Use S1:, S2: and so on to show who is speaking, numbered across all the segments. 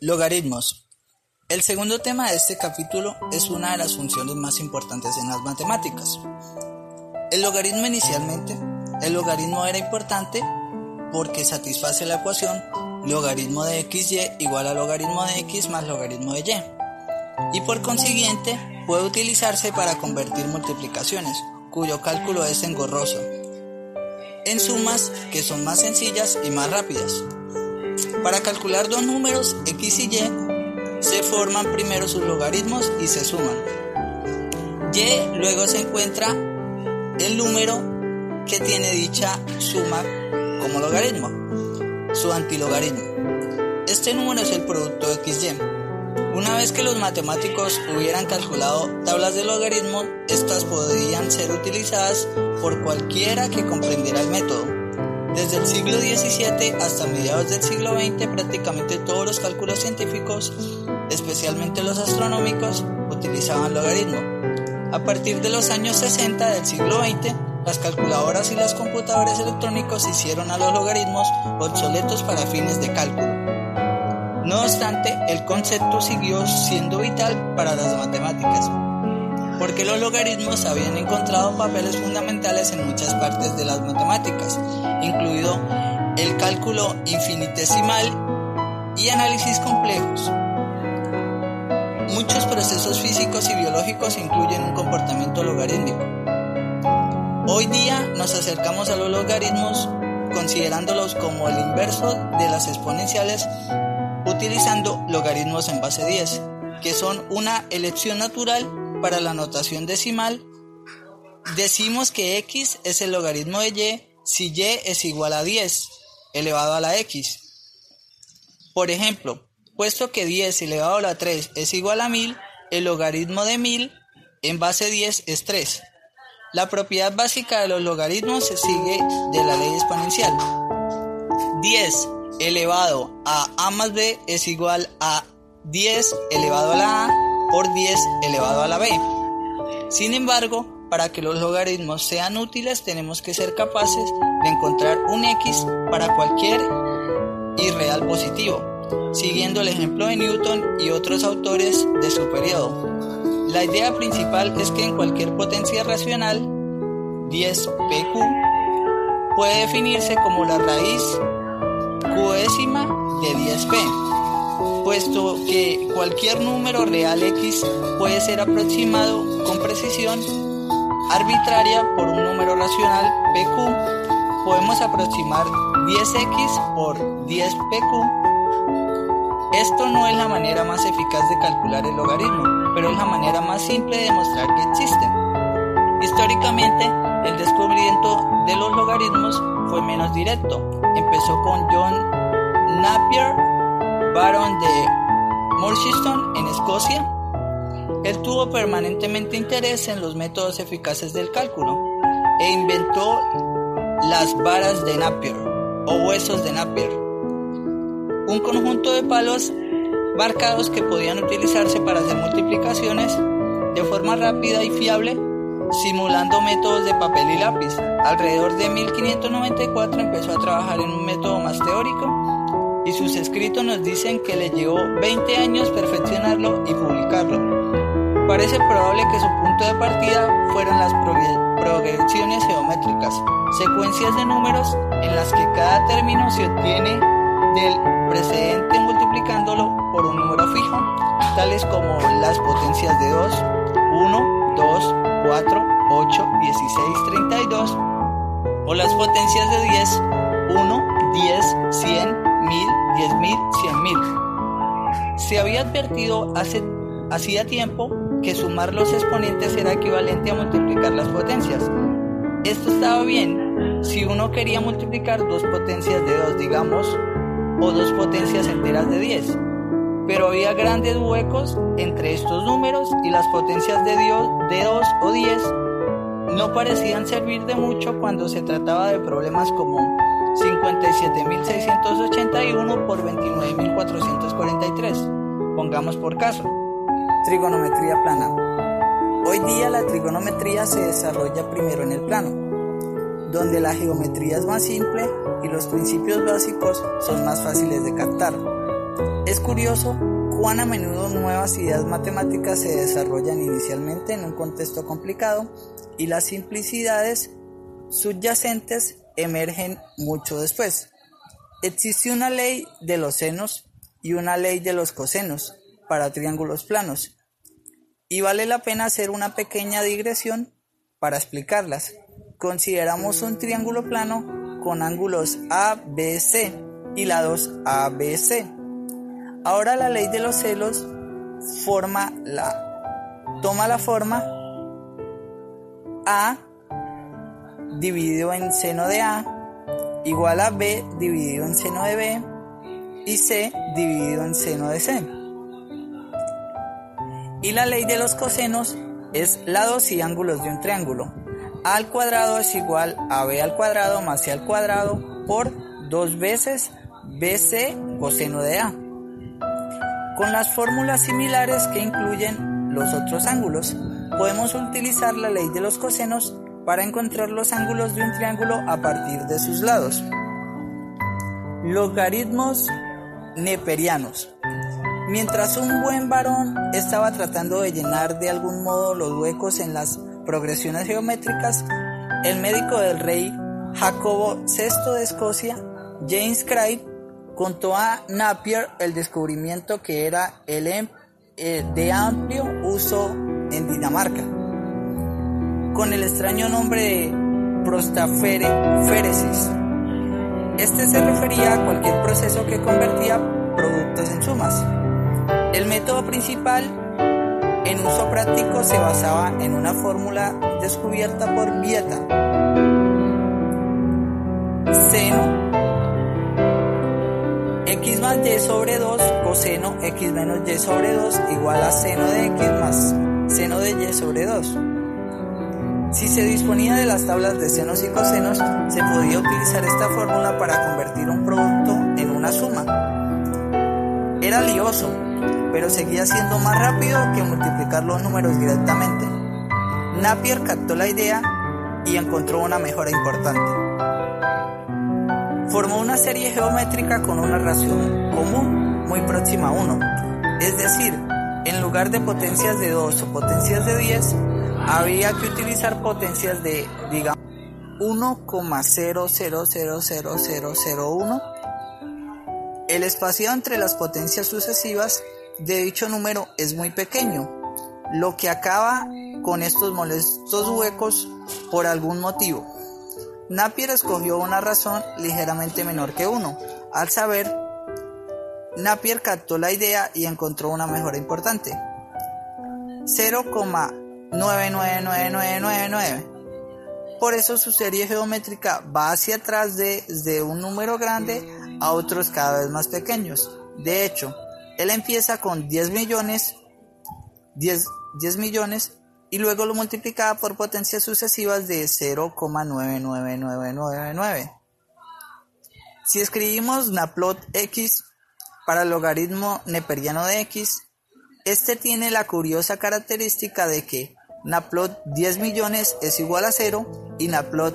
S1: Logaritmos. El segundo tema de este capítulo es una de las funciones más importantes en las matemáticas. El logaritmo inicialmente, el logaritmo era importante porque satisface la ecuación logaritmo de xy igual a logaritmo de x más logaritmo de y. Y por consiguiente puede utilizarse para convertir multiplicaciones, cuyo cálculo es engorroso, en sumas que son más sencillas y más rápidas. Para calcular dos números x y y, se forman primero sus logaritmos y se suman. Y luego se encuentra el número que tiene dicha suma como logaritmo, su antilogaritmo. Este número es el producto de xy. Una vez que los matemáticos hubieran calculado tablas de logaritmo, estas podrían ser utilizadas por cualquiera que comprendiera el método. Desde el siglo XVII hasta mediados del siglo XX prácticamente todos los cálculos científicos, especialmente los astronómicos, utilizaban logaritmo. A partir de los años 60 del siglo XX, las calculadoras y los computadores electrónicos hicieron a los logaritmos obsoletos para fines de cálculo. No obstante, el concepto siguió siendo vital para las matemáticas porque los logaritmos habían encontrado papeles fundamentales en muchas partes de las matemáticas, incluido el cálculo infinitesimal y análisis complejos. Muchos procesos físicos y biológicos incluyen un comportamiento logarítmico. Hoy día nos acercamos a los logaritmos considerándolos como el inverso de las exponenciales utilizando logaritmos en base 10, que son una elección natural para la notación decimal, decimos que x es el logaritmo de y si y es igual a 10 elevado a la x. Por ejemplo, puesto que 10 elevado a la 3 es igual a 1000, el logaritmo de 1000 en base 10 es 3. La propiedad básica de los logaritmos se sigue de la ley exponencial. 10 elevado a a más b es igual a 10 elevado a la a por 10 elevado a la b. Sin embargo, para que los logaritmos sean útiles tenemos que ser capaces de encontrar un x para cualquier irreal positivo, siguiendo el ejemplo de Newton y otros autores de su periodo. La idea principal es que en cualquier potencia racional, 10pq puede definirse como la raíz qésima de 10p puesto que cualquier número real x puede ser aproximado con precisión arbitraria por un número racional pq, podemos aproximar 10x por 10pq. Esto no es la manera más eficaz de calcular el logaritmo, pero es la manera más simple de demostrar que existen. Históricamente, el descubrimiento de los logaritmos fue menos directo. Empezó con John Napier Baron de Merchiston en Escocia. Él tuvo permanentemente interés en los métodos eficaces del cálculo e inventó las varas de Napier o huesos de Napier, un conjunto de palos marcados que podían utilizarse para hacer multiplicaciones de forma rápida y fiable, simulando métodos de papel y lápiz. Alrededor de 1594 empezó a trabajar en un método más teórico y sus escritos nos dicen que le llevó 20 años perfeccionarlo y publicarlo. Parece probable que su punto de partida fueron las progresiones geométricas, secuencias de números en las que cada término se obtiene del precedente multiplicándolo por un número fijo, tales como las potencias de 2, 1, 2, 4, 8, 16, 32, o las potencias de 10, 1, 10, 100, mil, diez mil, cien mil. Se había advertido hace, hacía tiempo que sumar los exponentes era equivalente a multiplicar las potencias. Esto estaba bien si uno quería multiplicar dos potencias de dos, digamos, o dos potencias enteras de 10. Pero había grandes huecos entre estos números y las potencias de, Dios, de 2 o 10 no parecían servir de mucho cuando se trataba de problemas como 57.681 por 29.443. Pongamos por caso. Trigonometría plana. Hoy día la trigonometría se desarrolla primero en el plano, donde la geometría es más simple y los principios básicos son más fáciles de captar. Es curioso cuán a menudo nuevas ideas matemáticas se desarrollan inicialmente en un contexto complicado y las simplicidades subyacentes emergen mucho después. Existe una ley de los senos y una ley de los cosenos para triángulos planos, y vale la pena hacer una pequeña digresión para explicarlas. Consideramos un triángulo plano con ángulos ABC y lados ABC. Ahora la ley de los celos toma la forma A dividido en seno de A igual a B dividido en seno de B y C dividido en seno de C. Y la ley de los cosenos es lados y ángulos de un triángulo. A al cuadrado es igual a B al cuadrado más C al cuadrado por dos veces BC coseno de A. Con las fórmulas similares que incluyen los otros ángulos, podemos utilizar la ley de los cosenos para encontrar los ángulos de un triángulo a partir de sus lados. Logaritmos neperianos. Mientras un buen varón estaba tratando de llenar de algún modo los huecos en las progresiones geométricas, el médico del rey Jacobo VI de Escocia, James Craig, contó a Napier el descubrimiento que era el em, eh, de amplio uso en Dinamarca, con el extraño nombre de prostaferesis. Este se refería a cualquier proceso que convertía productos en sumas. El método principal en uso práctico se basaba en una fórmula descubierta por Vieta. Seno x más y sobre 2 coseno x menos y sobre 2 igual a seno de x más seno de y sobre 2. Si se disponía de las tablas de senos y cosenos, se podía utilizar esta fórmula para convertir un producto en una suma. Era lioso, pero seguía siendo más rápido que multiplicar los números directamente. Napier captó la idea y encontró una mejora importante. Formó una serie geométrica con una razón común muy próxima a 1, es decir, en lugar de potencias de 2 o potencias de 10, había que utilizar potencias de, digamos, 1,000001. El espacio entre las potencias sucesivas de dicho número es muy pequeño, lo que acaba con estos molestos huecos por algún motivo. Napier escogió una razón ligeramente menor que 1. Al saber, Napier captó la idea y encontró una mejora importante. 0,999999. Por eso su serie geométrica va hacia atrás de, de un número grande a otros cada vez más pequeños. De hecho, él empieza con 10 millones, 10, 10 millones y luego lo multiplicaba por potencias sucesivas de 0,99999. Si escribimos Naplot x para el logaritmo neperiano de x, este tiene la curiosa característica de que Naplot 10 millones es igual a 0 y Naplot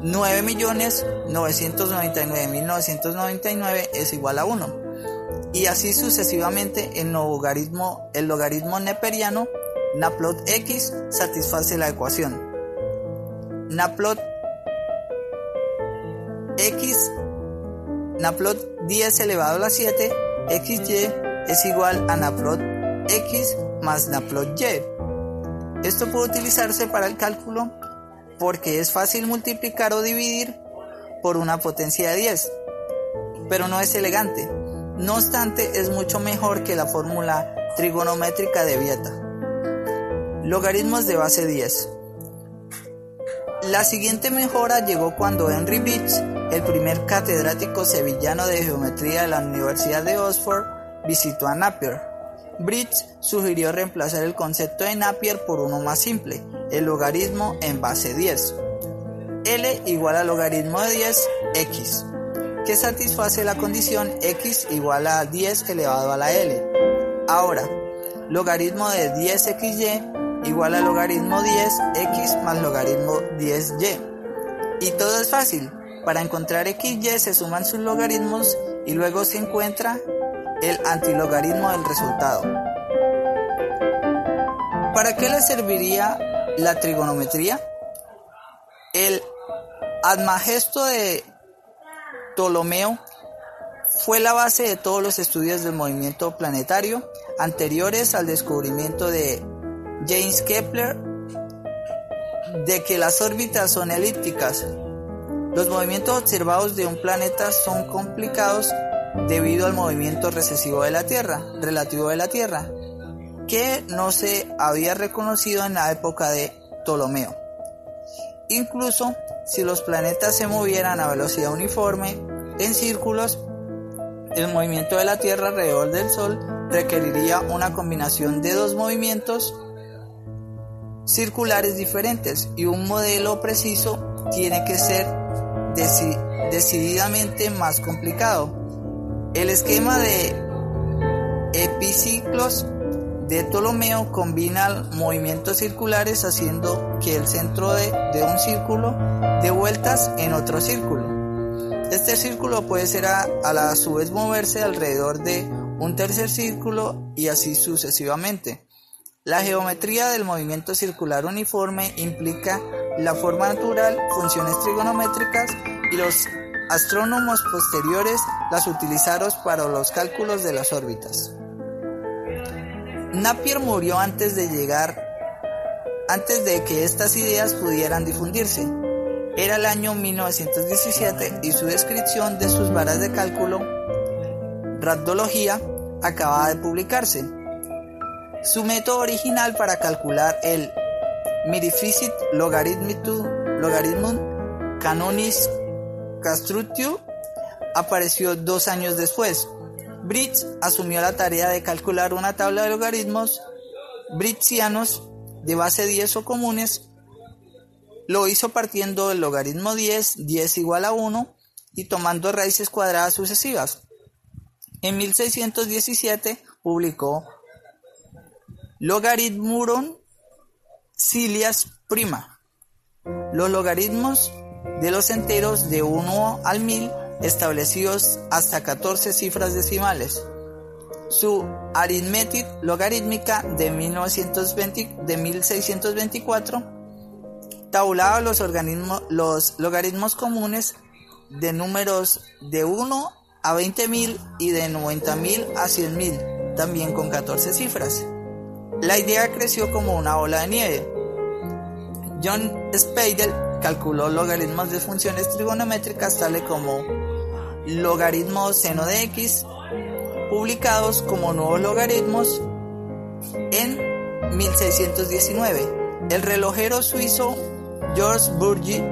S1: 9 millones 999.999 es igual a 1 y así sucesivamente el logaritmo, el logaritmo neperiano Naplot x satisface la ecuación. Naplot x Naplot 10 elevado a la 7 xy es igual a Naplot x más Naplot y. Esto puede utilizarse para el cálculo porque es fácil multiplicar o dividir por una potencia de 10, pero no es elegante. No obstante, es mucho mejor que la fórmula trigonométrica de Vieta. Logaritmos de base 10. La siguiente mejora llegó cuando Henry Beach, el primer catedrático sevillano de geometría de la Universidad de Oxford, visitó a Napier. Bridge sugirió reemplazar el concepto de Napier por uno más simple, el logaritmo en base 10. L igual al logaritmo de 10, x que satisface la condición x igual a 10 elevado a la l. Ahora, logaritmo de 10xy igual a logaritmo 10x más logaritmo 10y. Y todo es fácil. Para encontrar xy se suman sus logaritmos y luego se encuentra el antilogaritmo del resultado. ¿Para qué le serviría la trigonometría? El admagesto de Ptolomeo fue la base de todos los estudios del movimiento planetario anteriores al descubrimiento de James Kepler de que las órbitas son elípticas. Los movimientos observados de un planeta son complicados debido al movimiento recesivo de la Tierra, relativo de la Tierra, que no se había reconocido en la época de Ptolomeo. Incluso si los planetas se movieran a velocidad uniforme en círculos, el movimiento de la Tierra alrededor del Sol requeriría una combinación de dos movimientos circulares diferentes y un modelo preciso tiene que ser decididamente más complicado. El esquema de epiciclos de Ptolomeo combina movimientos circulares haciendo que el centro de, un círculo dé vueltas en otro círculo. Este círculo puede ser a, a la su vez moverse alrededor de un tercer círculo y así sucesivamente. La geometría del movimiento circular uniforme implica la forma natural, funciones trigonométricas y los astrónomos posteriores las utilizaron para los cálculos de las órbitas. Napier murió antes de llegar, antes de que estas ideas pudieran difundirse. Era el año 1917 y su descripción de sus varas de cálculo, Radología, acababa de publicarse. Su método original para calcular el Mirificit Logarithmum Canonis Castrutio apareció dos años después. Bridge asumió la tarea de calcular una tabla de logaritmos britzianos de base 10 o comunes. Lo hizo partiendo del logaritmo 10, 10 igual a 1 y tomando raíces cuadradas sucesivas. En 1617 publicó Logaritmuron Cilias Prima. Los logaritmos de los enteros de 1 al 1000 establecidos hasta 14 cifras decimales. Su Arithmetic logarítmica de, 1920, de 1624 tabulaba los, organismos, los logaritmos comunes de números de 1 a 20.000 y de 90.000 a 100.000, también con 14 cifras. La idea creció como una ola de nieve. John Speidel calculó logaritmos de funciones trigonométricas tales como logaritmo seno de x, publicados como nuevos logaritmos en 1619. El relojero suizo George Bourget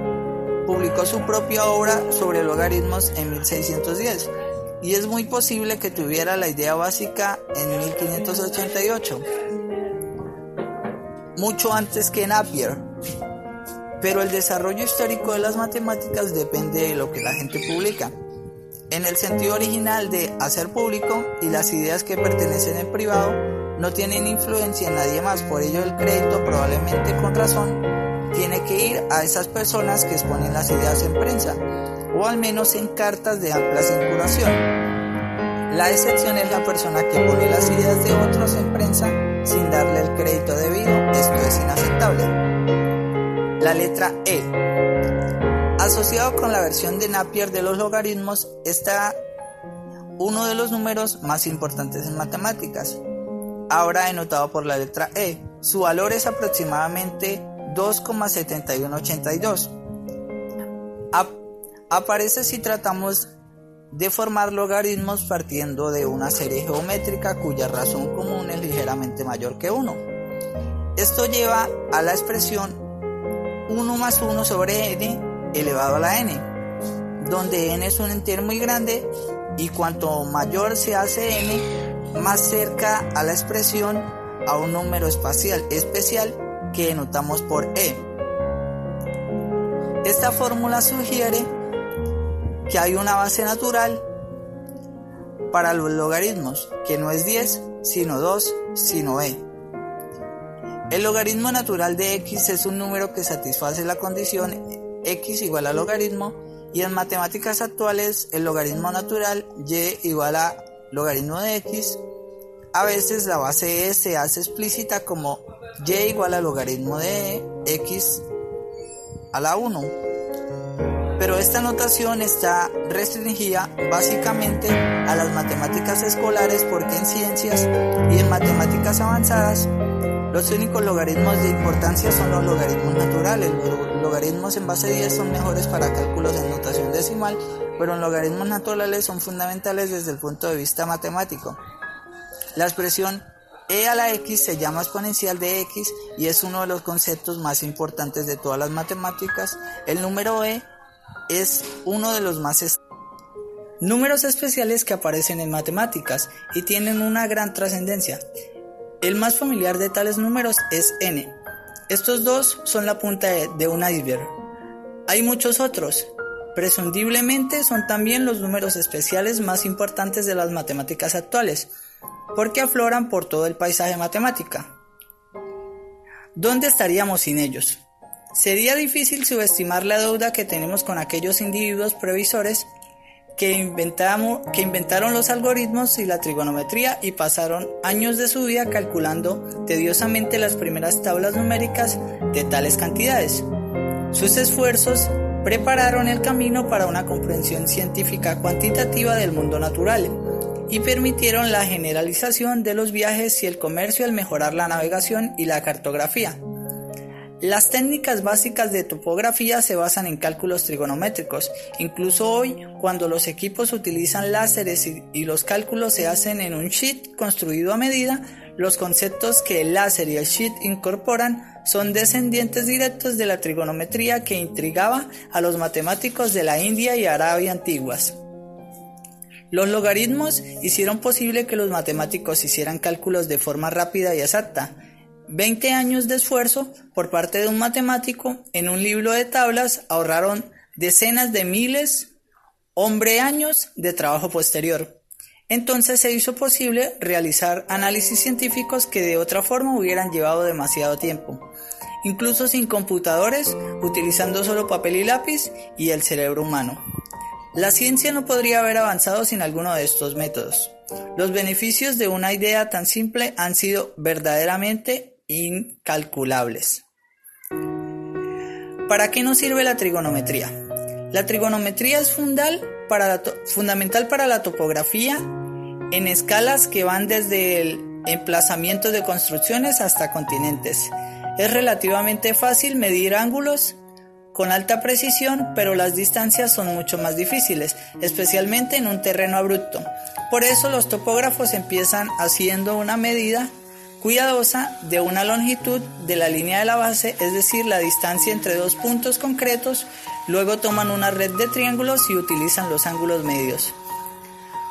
S1: publicó su propia obra sobre logaritmos en 1610 y es muy posible que tuviera la idea básica en 1588 mucho antes que Napier. Pero el desarrollo histórico de las matemáticas depende de lo que la gente publica. En el sentido original de hacer público y las ideas que pertenecen en privado no tienen influencia en nadie más, por ello el crédito probablemente con razón tiene que ir a esas personas que exponen las ideas en prensa o al menos en cartas de amplia circulación. La excepción es la persona que pone las ideas de otros en prensa sin darle el crédito debido, esto es inaceptable. La letra E. Asociado con la versión de Napier de los logaritmos está uno de los números más importantes en matemáticas, ahora denotado por la letra E. Su valor es aproximadamente 2,7182. aparece si tratamos de formar logaritmos partiendo de una serie geométrica cuya razón común es ligeramente mayor que 1. Esto lleva a la expresión 1 más 1 sobre n elevado a la n, donde n es un entero muy grande y cuanto mayor se hace n, más cerca a la expresión a un número espacial especial que denotamos por e. Esta fórmula sugiere que hay una base natural para los logaritmos, que no es 10, sino 2, sino e. El logaritmo natural de x es un número que satisface la condición x igual a logaritmo y en matemáticas actuales el logaritmo natural y igual a logaritmo de x, a veces la base e se hace explícita como y igual al logaritmo de x a la 1. Pero esta notación está restringida básicamente a las matemáticas escolares porque en ciencias y en matemáticas avanzadas los únicos logaritmos de importancia son los logaritmos naturales. Los logaritmos en base 10 son mejores para cálculos en notación decimal, pero los logaritmos naturales son fundamentales desde el punto de vista matemático. La expresión e a la x se llama exponencial de x y es uno de los conceptos más importantes de todas las matemáticas. El número e es uno de los más números especiales que aparecen en matemáticas y tienen una gran trascendencia. El más familiar de tales números es n. Estos dos son la punta de un iceberg. Hay muchos otros. Presumiblemente son también los números especiales más importantes de las matemáticas actuales porque afloran por todo el paisaje matemática. ¿Dónde estaríamos sin ellos? Sería difícil subestimar la deuda que tenemos con aquellos individuos previsores que, que inventaron los algoritmos y la trigonometría y pasaron años de su vida calculando tediosamente las primeras tablas numéricas de tales cantidades. Sus esfuerzos prepararon el camino para una comprensión científica cuantitativa del mundo natural y permitieron la generalización de los viajes y el comercio al mejorar la navegación y la cartografía. Las técnicas básicas de topografía se basan en cálculos trigonométricos. Incluso hoy, cuando los equipos utilizan láseres y, los cálculos se hacen en un sheet construido a medida, los conceptos que el láser y el sheet incorporan son descendientes directos de la trigonometría que intrigaba a los matemáticos de la India y Arabia antiguas. Los logaritmos hicieron posible que los matemáticos hicieran cálculos de forma rápida y exacta. Veinte años de esfuerzo por parte de un matemático en un libro de tablas ahorraron decenas de miles, hombre años de trabajo posterior. Entonces se hizo posible realizar análisis científicos que de otra forma hubieran llevado demasiado tiempo, incluso sin computadores, utilizando solo papel y lápiz y el cerebro humano. La ciencia no podría haber avanzado sin alguno de estos métodos. Los beneficios de una idea tan simple han sido verdaderamente incalculables. ¿Para qué nos sirve la trigonometría? La trigonometría es fundamental para la topografía en escalas que van desde el emplazamiento de construcciones hasta continentes. Es relativamente fácil medir ángulos con alta precisión, pero las distancias son mucho más difíciles, especialmente en un terreno abrupto. Por eso los topógrafos empiezan haciendo una medida cuidadosa de una longitud de la línea de la base, es decir, la distancia entre dos puntos concretos, luego toman una red de triángulos y utilizan los ángulos medios.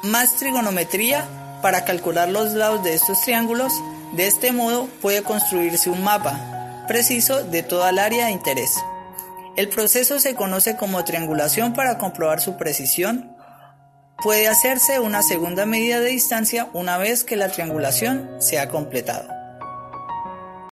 S1: Más trigonometría para calcular los lados de estos triángulos, de este modo puede construirse un mapa preciso de toda el área de interés. El proceso se conoce como triangulación para comprobar su precisión. Puede hacerse una segunda medida de distancia una vez que la triangulación se ha completado.